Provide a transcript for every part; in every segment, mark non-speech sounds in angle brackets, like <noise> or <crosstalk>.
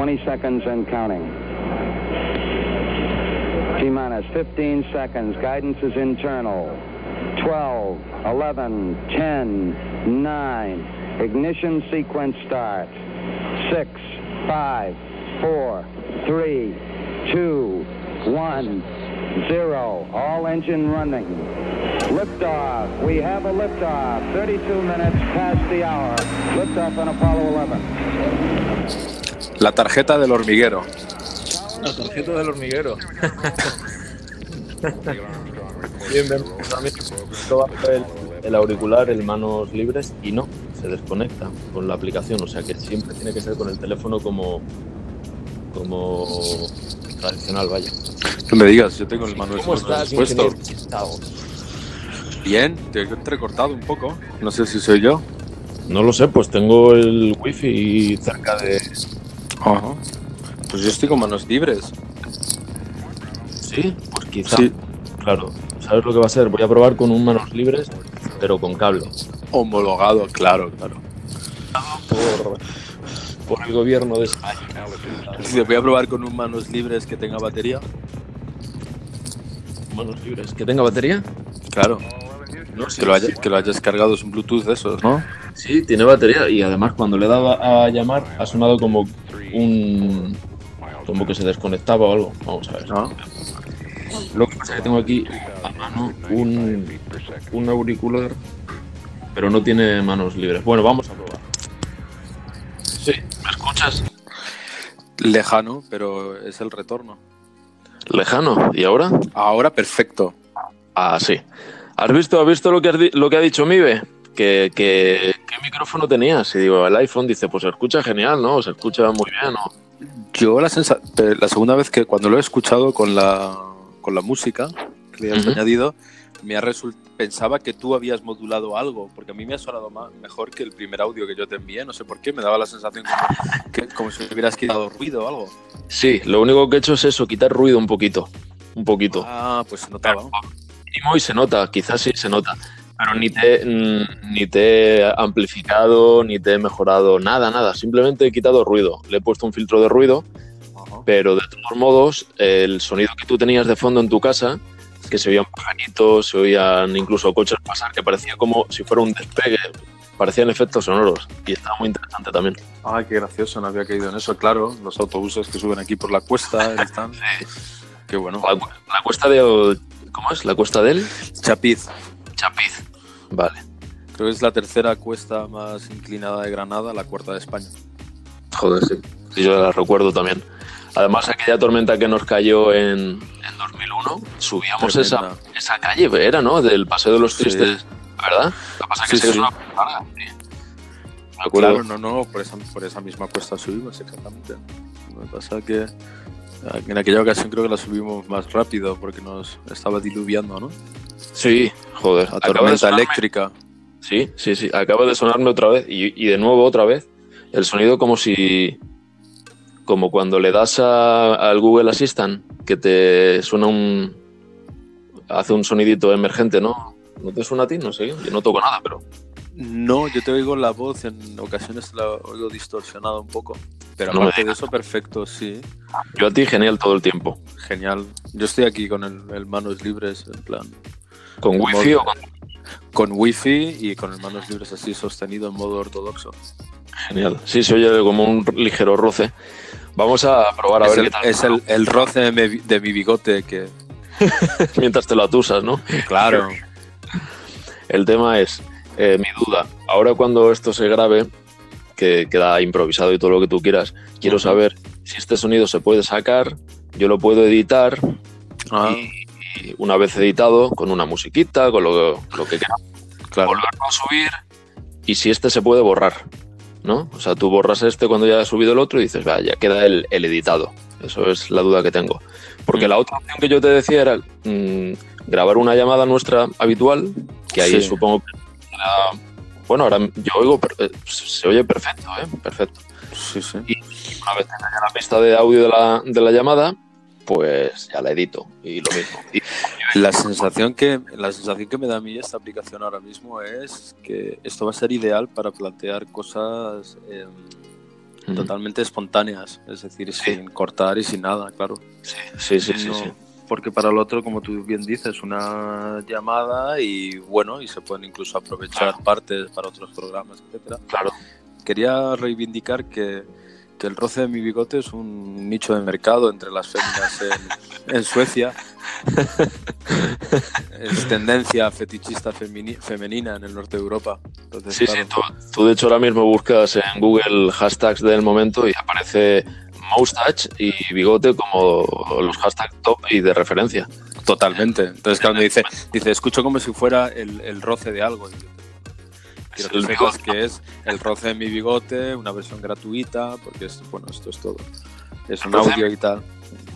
20 seconds and counting. T minus 15 seconds. Guidance is internal. 12, 11, 10, 9. Ignition sequence start. 6, 5, 4, 3, 2, 1, 0. All engine running. Liftoff. We have a liftoff. 32 minutes past the hour. Liftoff on Apollo 11. La tarjeta del hormiguero. La tarjeta del hormiguero. <laughs> bien, bien. El, el auricular, el manos libres y no, se desconecta con la aplicación. O sea que siempre tiene que ser con el teléfono como, como tradicional, vaya. No me digas, yo tengo el manos ¿Cómo estás, puesto. Bien, te he entrecortado un poco. No sé si soy yo. No lo sé, pues tengo el wifi cerca de... Ajá. Pues yo estoy con manos libres. Sí, pues quizá. Sí. Claro, ¿sabes lo que va a ser? Voy a probar con un manos libres, pero con cable. Homologado, claro, claro. Por, por el gobierno de España. Dice, Voy a probar con un manos libres que tenga batería. Manos libres. ¿Que tenga batería? Claro. No, sí, Que lo, haya- sí. que lo hayas cargado es un Bluetooth de esos, ¿no? Sí, tiene batería y además cuando le daba a llamar ha sonado como un... como que se desconectaba o algo. Vamos a ver. ¿No? Lo que pasa es que tengo aquí a mano un, un auricular, pero no tiene manos libres. Bueno, vamos a probar. Sí, ¿me escuchas? Lejano, pero es el retorno. Lejano. ¿Y ahora? Ahora perfecto. Ah, sí. ¿Has visto, has visto lo, que has di- lo que ha dicho Mibe? Que, que, ¿Qué micrófono tenías? Y digo, el iPhone dice, pues se escucha genial, ¿no? Se escucha muy bien, ¿no? Yo la, sensa- la segunda vez que cuando lo he escuchado con la, con la música que le has Ujú. añadido, me ha pensaba que tú habías modulado algo, porque a mí me ha sonado ma- mejor que el primer audio que yo te envié, no sé por qué, me daba la sensación como, <laughs> que, como si hubieras quitado ruido o algo. Sí, lo único que he hecho es eso, quitar ruido un poquito. Un poquito. Ah, pues se notaba. y se nota, quizás sí se nota. Pero ni te, mm, ni te he amplificado, ni te he mejorado nada, nada. Simplemente he quitado ruido. Le he puesto un filtro de ruido, Ajá. pero de todos modos, el sonido que tú tenías de fondo en tu casa, que se oían pajaritos, se oían incluso coches pasar, que parecía como si fuera un despegue, parecían efectos sonoros. Y estaba muy interesante también. Ay, qué gracioso, no había caído en eso, claro. Los autobuses que suben aquí por la cuesta <laughs> están. Qué bueno. La, la cuesta del. ¿Cómo es? La cuesta del Chapiz. Chapiz. Vale. Creo que es la tercera cuesta más inclinada de Granada, la cuarta de España. Joder, sí. Sí, yo la recuerdo también. Además, aquella tormenta que nos cayó en, en 2001, subíamos esa, esa calle, era, ¿no? Del Paseo de los Sí. Tristes, ¿verdad? Lo que pasa es que Sí, es una parada. Claro, no, no, por esa, por esa misma cuesta subimos, exactamente. Lo que pasa que en aquella ocasión creo que la subimos más rápido porque nos estaba diluviando, ¿no? Sí, joder. La tormenta eléctrica. Sí, sí, sí. Acaba de sonarme otra vez y, y de nuevo otra vez. El sonido como si... Como cuando le das a- al Google Assistant que te suena un... Hace un sonidito emergente, ¿no? ¿No te suena a ti? No sé. Yo no toco nada, pero... No, yo te oigo la voz, en ocasiones la oigo distorsionada un poco. Pero No aparte de eso, perfecto, sí. Yo a ti genial todo el tiempo. Genial. Yo estoy aquí con el, el manos libres, en plan, ¿Con wifi modo- o con...? con wifi y con el manos libres así sostenido en modo ortodoxo. Genial. Sí, se oye como un ligero roce. Vamos a probar a es ver el, qué tal. es el, el roce de mi, de mi bigote que, <laughs> Mientras te lo atusas, ¿no? claro, El tema es, eh, mi duda, ahora cuando esto se grabe, que queda improvisado y todo lo que tú quieras, quiero saber si este sonido se puede sacar, yo lo puedo editar Ah, y, y una vez editado, con una musiquita, con lo, lo que quieras, claro. volverlo a subir y si este se puede borrar, ¿no? O sea, tú borras este cuando ya has subido el otro y dices, vaya, ya queda el, el editado. Eso es la duda que tengo. Porque Mm. la otra opción que yo te decía era mm, grabar una llamada nuestra habitual, que ahí Sí. supongo que Bueno, ahora yo oigo, eh, se oye perfecto, ¿eh? Perfecto. Sí, sí. Una vez tenga ya la pista de audio de la, de la llamada, pues ya la edito y lo mismo. Y La sensación que la sensación que me da a mí esta aplicación ahora mismo es que esto va a ser ideal para plantear cosas en, totalmente espontáneas, es decir, sin cortar y sin nada, claro. Sí, sí, sí, sí, Porque para el otro, como tú bien dices, una llamada y bueno, y se pueden incluso aprovechar partes para otros programas, etcétera. Claro. Quería reivindicar que, que el roce de mi bigote es un nicho de mercado entre las féminas en, <laughs> en Suecia. es tendencia fetichista femenina en el norte de Europa. sí, sí, tú, de hecho ahora mismo buscas en Google hashtags del momento y aparece moustache y bigote como los hashtags top y de referencia. Totalmente. Entonces cuando dice, dice, escucho como si fuera el, el roce de algo. Quiero que sepas que es el roce de mi bigote, una versión gratuita, porque es, bueno, esto es todo. Es un audio y tal.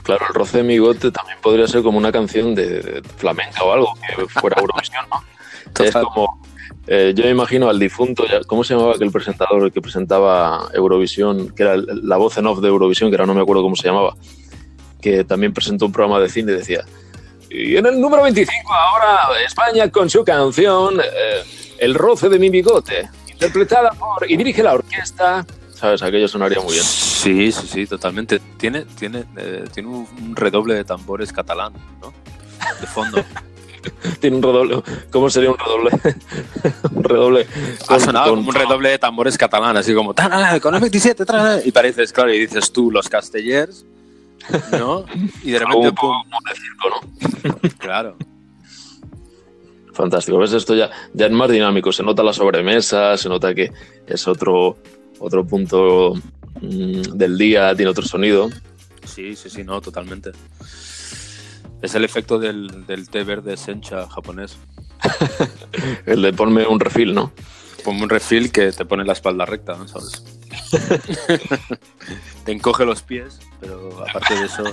Claro, el roce de mi bigote también podría ser como una canción de flamenca o algo, que fuera Eurovisión, ¿no? <laughs> Es como, eh, yo me imagino al difunto, ¿cómo se llamaba aquel presentador que presentaba Eurovisión, que era la voz en off de Eurovisión, que ahora no me acuerdo cómo se llamaba, que también presentó un programa de cine y decía, y en el número 25 ahora España con su canción eh, El roce de mi bigote, interpretada por y dirige la orquesta ¿sabes? Aquello sonaría muy bien. Sí, sí, sí, totalmente. Tiene, tiene, eh, tiene un redoble de tambores catalán, ¿no? De fondo. <laughs> <laughs> tiene un redoble. ¿Cómo sería un redoble? <laughs> un redoble. Ha sonado como un redoble de tambores catalán, así como con el 27, y pareces, claro, y dices tú, los castellers, ¿no? Y de repente. Un poco de circo, ¿no? <laughs> claro. Fantástico. ¿Ves? Esto ya, ya es más dinámico. Se nota la sobremesa, se nota que es otro, otro punto mm, del día, tiene otro sonido. Sí, sí, sí, no, totalmente. Es el efecto del, del té verde sencha japonés. <laughs> el de ponme un refil, ¿no? Ponme un refil que te pone la espalda recta, ¿no? ¿sabes? <laughs> te encoge los pies, pero aparte de eso,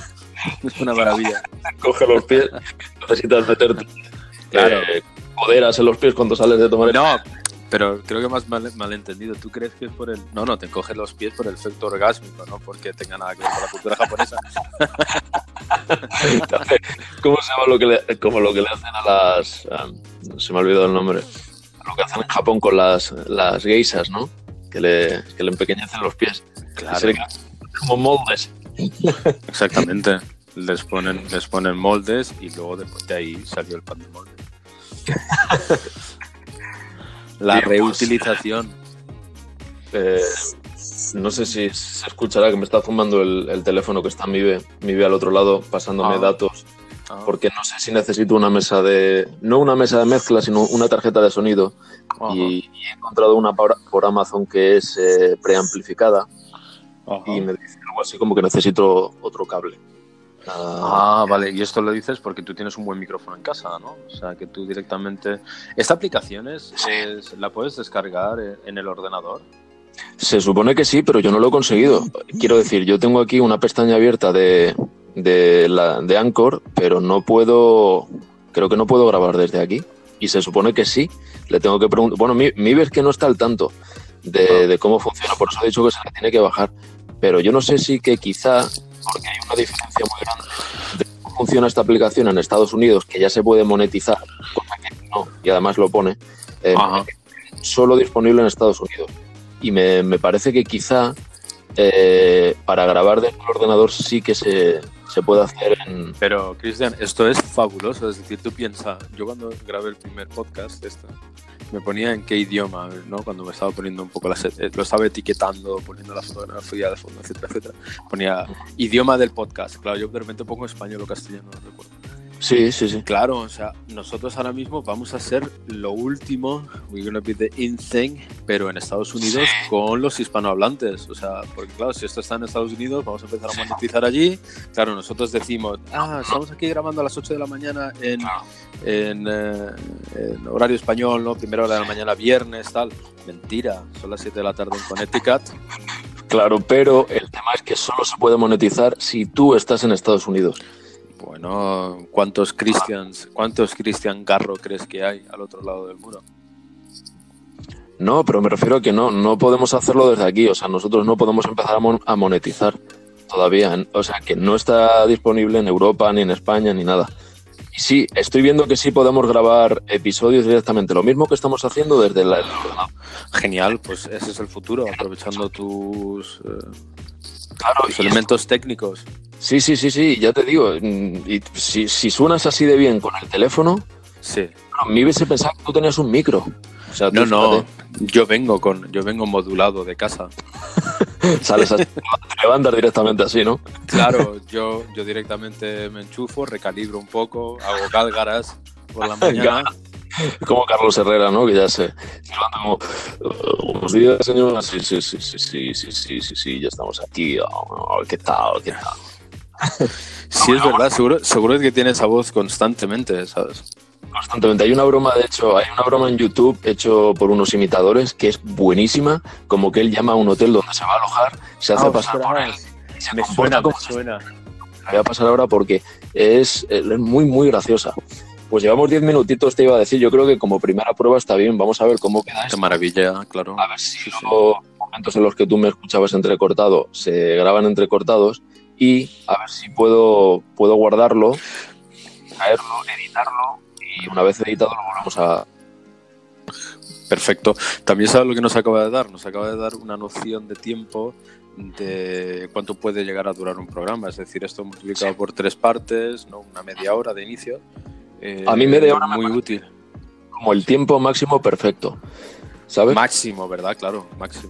es una maravilla. Encoge los pies, necesitas meterte claro. Eh, poderas en los pies cuando sales de tomar No, pero creo que más mal, entendido. ¿Tú crees que es por el.? No, no, te encoges los pies por el efecto orgásmico, no porque tenga nada que ver con la cultura japonesa. <laughs> ¿Cómo se llama lo que le, como lo que le hacen a las. se me ha olvidado el nombre. Lo que hacen en Japón con las, las geisas, ¿no? Que le, que le empequeñecen los pies. Claro. Como moldes. Exactamente. <laughs> Les ponen, les ponen moldes y luego después de ahí salió el pan de molde. <laughs> La reutilización. Eh, no sé si se escuchará que me está fumando el, teléfono que está en mi Vive al otro lado, pasándome ah. datos. Ah. Porque no sé si necesito una mesa de. No una mesa de mezcla, sino una tarjeta de sonido. Y, he encontrado una por, Amazon que es eh, preamplificada. Y me dice algo así como que necesito otro cable. Ah, vale, y esto lo dices porque tú tienes un buen micrófono en casa, ¿no? O sea, que tú directamente... ¿Esta aplicación es, la puedes descargar en el ordenador? Se supone que sí, pero yo no lo he conseguido. Quiero decir, yo tengo aquí una pestaña abierta de, de, la, de Anchor, pero no puedo... Creo que no puedo grabar desde aquí. Y se supone que sí. Le tengo que preguntar... Bueno, mi, mi es que no está al tanto de, de cómo funciona, por eso he dicho que se le tiene que bajar. Pero yo no sé si que quizá porque hay una diferencia muy grande de cómo funciona esta aplicación en Estados Unidos, que ya se puede monetizar, no, y además lo pone, eh, solo disponible en Estados Unidos. Y me, me parece que quizá eh, para grabar desde el ordenador sí que se, se puede hacer en... Pero, Cristian, esto es fabuloso. Es decir, tú piensas, yo cuando grabé el primer podcast, esto, me ponía en qué idioma, ¿no? Cuando me estaba poniendo un poco la eh, lo estaba etiquetando, poniendo la fotografía de fondo, etcétera, etcétera. Ponía idioma del podcast. Claro, yo de repente pongo español o castellano, no recuerdo. Sí, sí, sí. Claro, o sea, nosotros ahora mismo vamos a ser lo último, we're gonna be the in thing, pero en Estados Unidos con los hispanohablantes. O sea, porque claro, si esto está en Estados Unidos, vamos a empezar a monetizar allí. Claro, nosotros decimos, ah, estamos aquí grabando a las 8 de la mañana en, en, eh, en horario español, ¿no? Primera hora de la mañana, viernes, tal. Mentira, son las 7 de la tarde en Connecticut. Claro, pero el tema es que solo se puede monetizar si tú estás en Estados Unidos. Bueno, ¿cuántos Christians, cuántos Christian Garro crees que hay al otro lado del muro? No, pero me refiero a que no, no podemos hacerlo desde aquí. O sea, nosotros no podemos empezar a, monetizar todavía. O sea, que no está disponible en Europa, ni en España, ni nada. Sí, estoy viendo que sí podemos grabar episodios directamente, lo mismo que estamos haciendo desde la... Genial, pues ese es el futuro, aprovechando tus, eh, Claro, tus y- elementos técnicos. sí, sí, sí, sí, ya te digo, mm, y si, si suenas así de bien con el teléfono, Sí. a mí hubiese pensado que tú tenías un micro. O sea, No, no, yo vengo con, yo vengo modulado de casa. Sales así, te levantas directamente así, ¿no? Claro, yo, yo directamente me enchufo, recalibro un poco, hago gálgaras por la <laughs> mañana. Como Carlos Herrera, ¿no? Que ya se, levanta como, "Eh, buenos días, señora. Sí, sí, sí, sí, sí, sí, sí, sí, sí, ya estamos aquí. Oh, ¿Qué tal? ¿Qué tal? <laughs> Sí, es verdad, seguro, seguro que tiene esa voz constantemente, ¿sabes? Constantemente. Hay una broma, de hecho, hay una broma en YouTube hecho por unos imitadores que es buenísima, como que él llama a un hotel donde se va a alojar, se hace pasar por él y se Me comporta suena, me suena. la voy a pasar ahora porque es, es muy, muy graciosa. Pues llevamos 10 minutitos, te iba a decir. Yo creo que como primera prueba está bien. Vamos a ver cómo queda Qué esto. maravilla, claro. A ver si Sí, sí. los momentos en los que tú me escuchabas entrecortado se graban entrecortados y a ver si puedo, puedo guardarlo, traerlo, editarlo y una vez editado lo volvemos a... Perfecto. También sabes lo que nos acaba de dar. Nos acaba de dar una noción de tiempo de cuánto puede llegar a durar un programa. Es decir, esto multiplicado por tres partes, ¿no? una media hora de inicio. Eh, A mí media hora muy útil. como el tiempo máximo perfecto. ¿Sabes? Máximo, ¿verdad? Claro, máximo.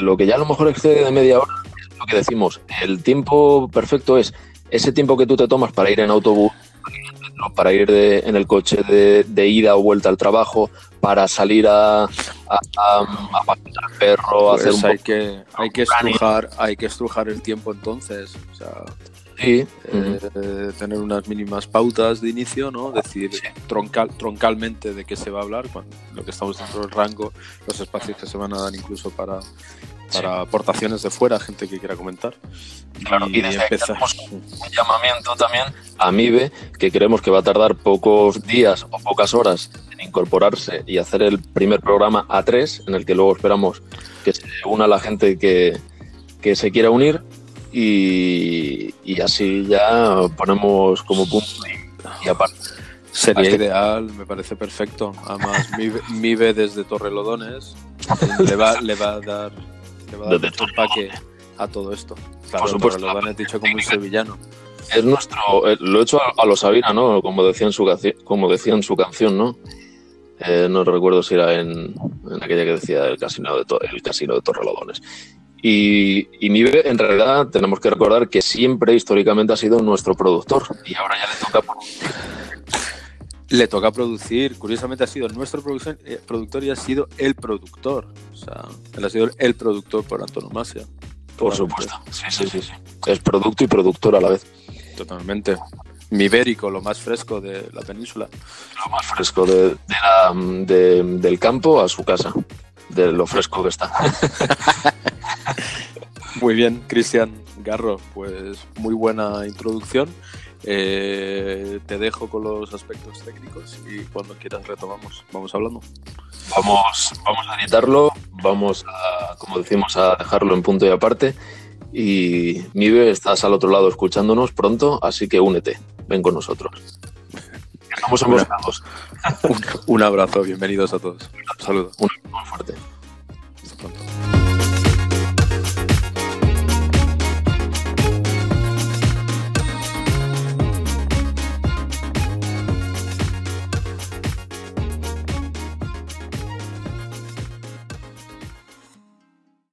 Lo que ya a lo mejor excede de media hora es lo que decimos. El tiempo perfecto es ese tiempo que tú te tomas para ir en autobús, para ir de- en el coche de, de ida o vuelta al trabajo, para salir a, a, a- a pasear al perro, a hacer Pues un hay que, hay que estrujar, hay que estrujar el tiempo entonces. O sea, Sí, eh, tener unas mínimas pautas de inicio, ¿no? Decir troncal, troncalmente de qué se va a hablar, cuando, lo que estamos dentro del rango, los espacios que se van a dar incluso para, para aportaciones de fuera, gente que quiera comentar. Claro, y desde aquí empezar. hacemos un llamamiento también a MIBE, que creemos que va a tardar pocos días o pocas horas en incorporarse y hacer el primer programa A3, en el que luego esperamos que se una la gente que, que se quiera unir y, y así ya ponemos como punto y, y aparte. Sería ideal, me parece perfecto. Además, Mive, Mive desde Torrelodones le va, le va a dar, le va a dar Desde mucho empaque a todo esto. Claro, Por supuesto. Torrelodones dicho como un sevillano. Es nuestro, eh, lo he hecho a, a lo Sabina, ¿no? Como decía en su, como decía en su canción, ¿no? Eh, no recuerdo si era en, en aquella que decía el casino de, To- el casino de Torrelodones. Y, y Mibe, en realidad, tenemos que recordar que siempre históricamente ha sido nuestro productor y ahora ya le toca por- Le toca producir, curiosamente ha sido nuestro eh, productor y ha sido el productor. O sea, él ha sido el productor por antonomasia. por supuesto. Sí, sí, sí, sí. Es producto y productor a la vez. Totalmente. Mi ibérico, lo más fresco de la península. Lo más fresco de, de la- de- del campo a su casa, de lo fresco que está. <laughs> Muy bien, Cristian Garro, pues muy buena introducción. Eh, te dejo con los aspectos técnicos y cuando quieras retomamos. Vamos hablando. Vamos, vamos a editarlo, vamos a, como decimos, a dejarlo en punto y aparte. Y Mibe, estás al otro lado escuchándonos pronto, así que únete, ven con nosotros. Estamos emocionados. Un, un abrazo, bienvenidos a todos. Un saludo. Un muy fuerte.